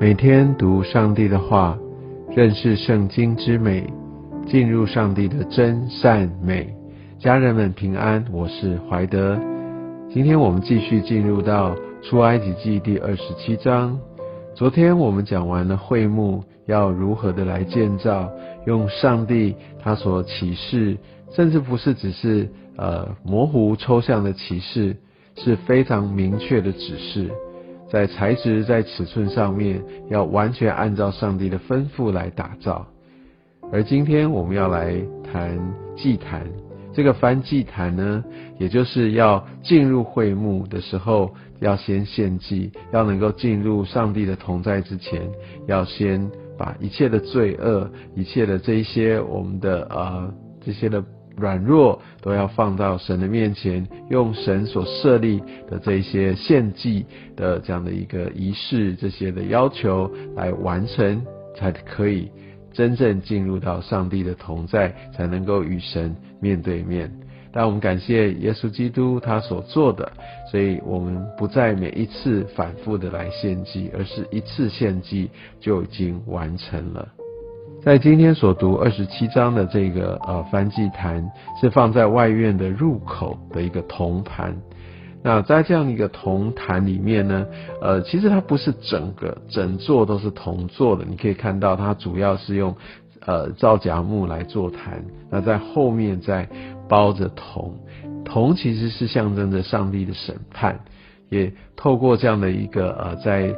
每天读上帝的话，认识圣经之美，进入上帝的真善美。家人们平安，我是怀德。今天我们继续进入到出埃及记第二十七章。昨天我们讲完了会幕要如何的来建造，用上帝他所启示，甚至不是只是呃模糊抽象的启示，是非常明确的指示。在材质、在尺寸上面，要完全按照上帝的吩咐来打造。而今天我们要来谈祭坛，这个翻祭坛呢，也就是要进入会幕的时候，要先献祭，要能够进入上帝的同在之前，要先把一切的罪恶、一切的这一些我们的呃这些的。软弱都要放到神的面前，用神所设立的这些献祭的这样的一个仪式，这些的要求来完成，才可以真正进入到上帝的同在，才能够与神面对面。但我们感谢耶稣基督他所做的，所以我们不再每一次反复的来献祭，而是一次献祭就已经完成了。在今天所读二十七章的这个呃梵祭坛是放在外院的入口的一个铜盘，那在这样一个铜坛里面呢，呃，其实它不是整个整座都是铜做的，你可以看到它主要是用呃皂荚木来做坛，那在后面再包着铜，铜其实是象征着上帝的审判，也透过这样的一个呃在。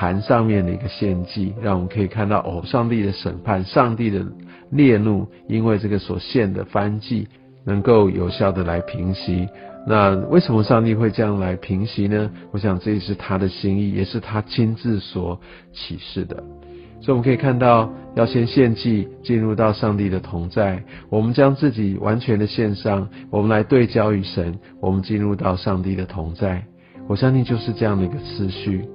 坛上面的一个献祭，让我们可以看到哦，上帝的审判，上帝的烈怒，因为这个所献的燔祭能够有效的来平息。那为什么上帝会这样来平息呢？我想这也是他的心意，也是他亲自所启示的。所以我们可以看到，要先献祭，进入到上帝的同在。我们将自己完全的献上，我们来对焦于神，我们进入到上帝的同在。我相信就是这样的一个次序。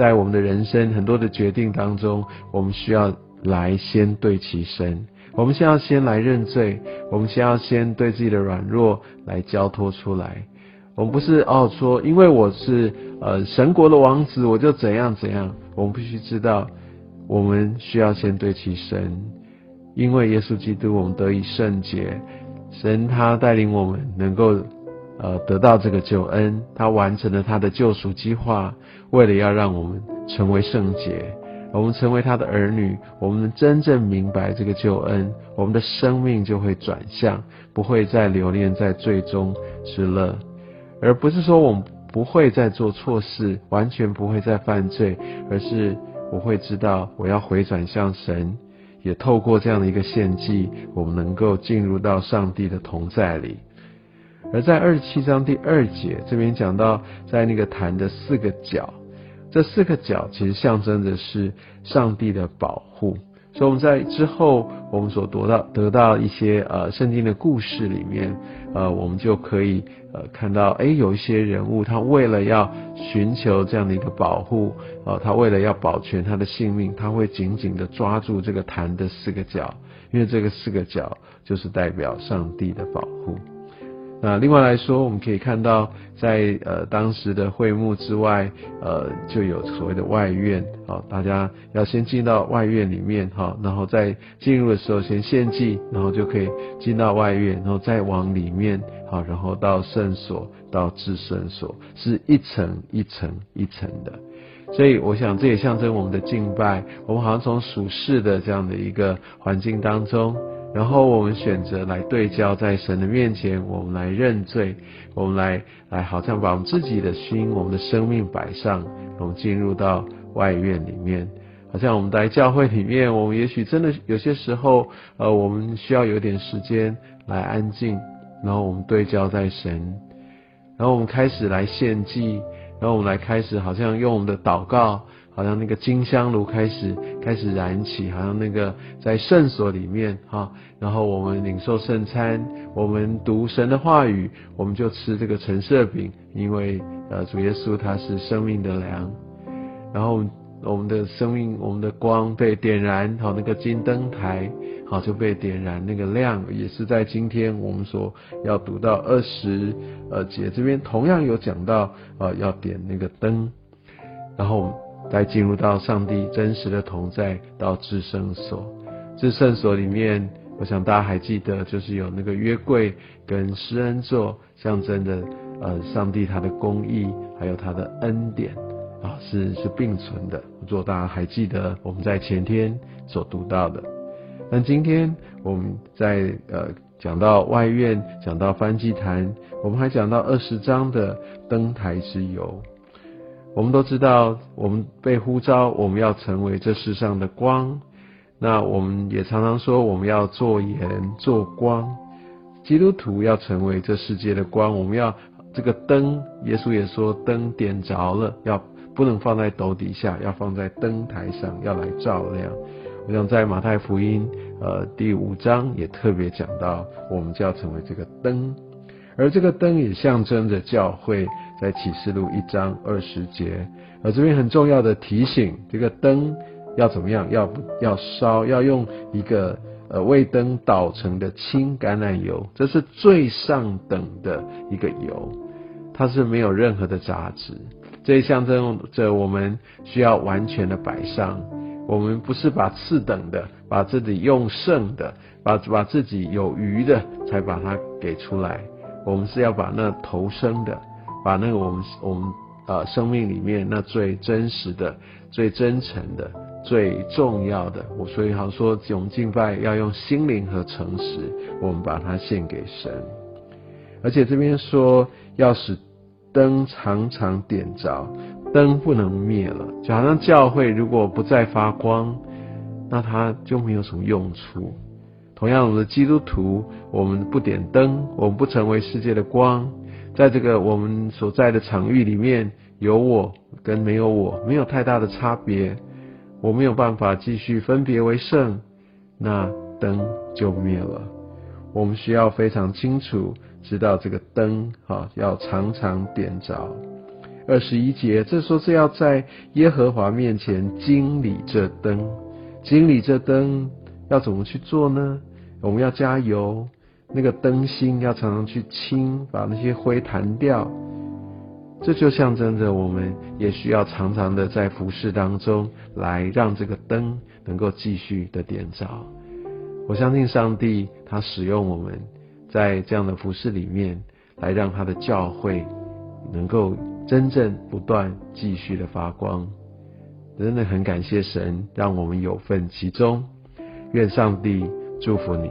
在我们的人生很多的决定当中，我们需要来先对齐神，我们先要先来认罪，我们先要先对自己的软弱来交托出来。我们不是哦说，因为我是呃神国的王子，我就怎样怎样。我们必须知道，我们需要先对齐神，因为耶稣基督，我们得以圣洁。神他带领我们能够。呃，得到这个救恩，他完成了他的救赎计划，为了要让我们成为圣洁，我们成为他的儿女，我们真正明白这个救恩，我们的生命就会转向，不会再留恋在最终之乐，而不是说我们不会再做错事，完全不会再犯罪，而是我会知道我要回转向神，也透过这样的一个献祭，我们能够进入到上帝的同在里。而在二十七章第二节这边讲到，在那个坛的四个角，这四个角其实象征的是上帝的保护。所以我们在之后我们所得到得到一些呃圣经的故事里面，呃，我们就可以呃看到，哎，有一些人物他为了要寻求这样的一个保护，呃，他为了要保全他的性命，他会紧紧的抓住这个坛的四个角，因为这个四个角就是代表上帝的保护。那另外来说，我们可以看到，在呃当时的会幕之外，呃就有所谓的外院，好，大家要先进到外院里面，哈，然后在进入的时候先献祭，然后就可以进到外院，然后再往里面，好，然后到圣所，到至圣所，是一层一层一层的。所以我想，这也象征我们的敬拜，我们好像从属世的这样的一个环境当中。然后我们选择来对焦在神的面前，我们来认罪，我们来来好像把我们自己的心、我们的生命摆上，我们进入到外院里面，好像我们在教会里面，我们也许真的有些时候，呃，我们需要有点时间来安静，然后我们对焦在神，然后我们开始来献祭，然后我们来开始好像用我们的祷告。好像那个金香炉开始开始燃起，好像那个在圣所里面哈，然后我们领受圣餐，我们读神的话语，我们就吃这个橙色饼，因为呃主耶稣他是生命的粮，然后我们的生命我们的光被点燃，好那个金灯台好就被点燃，那个亮也是在今天我们所要读到二十呃节这边同样有讲到呃要点那个灯，然后。来进入到上帝真实的同在，到至圣所。至圣所里面，我想大家还记得，就是有那个约柜跟施恩座，象征着呃上帝他的公义，还有他的恩典啊，是是并存的。如果大家还记得我们在前天所读到的，那今天我们在呃讲到外院，讲到翻祭坛，我们还讲到二十章的登台之游。我们都知道，我们被呼召，我们要成为这世上的光。那我们也常常说，我们要做盐做光。基督徒要成为这世界的光，我们要这个灯。耶稣也说，灯点着了，要不能放在斗底下，要放在灯台上，要来照亮。我想在马太福音呃第五章也特别讲到，我们就要成为这个灯，而这个灯也象征着教会。在启示录一章二十节，而这边很重要的提醒，这个灯要怎么样？要不要烧？要用一个呃为灯捣成的清橄榄油，这是最上等的一个油，它是没有任何的杂质。这象征着我们需要完全的摆上，我们不是把次等的，把自己用剩的，把把自己有余的才把它给出来，我们是要把那头生的。把那个我们我们呃生命里面那最真实的、最真诚的、最重要的，我所以好像说，我们敬拜要用心灵和诚实，我们把它献给神。而且这边说要使灯常常点着，灯不能灭了，就好像教会如果不再发光，那它就没有什么用处。同样，我们的基督徒，我们不点灯，我们不成为世界的光。在这个我们所在的场域里面，有我跟没有我没有太大的差别，我没有办法继续分别为圣，那灯就灭了。我们需要非常清楚知道这个灯哈要常常点着。二十一节，这说是要在耶和华面前经理这灯，经理这灯要怎么去做呢？我们要加油。那个灯芯要常常去清，把那些灰弹掉。这就象征着我们也需要常常的在服饰当中来让这个灯能够继续的点着。我相信上帝他使用我们在这样的服饰里面，来让他的教会能够真正不断继续的发光。真的很感谢神，让我们有份其中。愿上帝祝福你。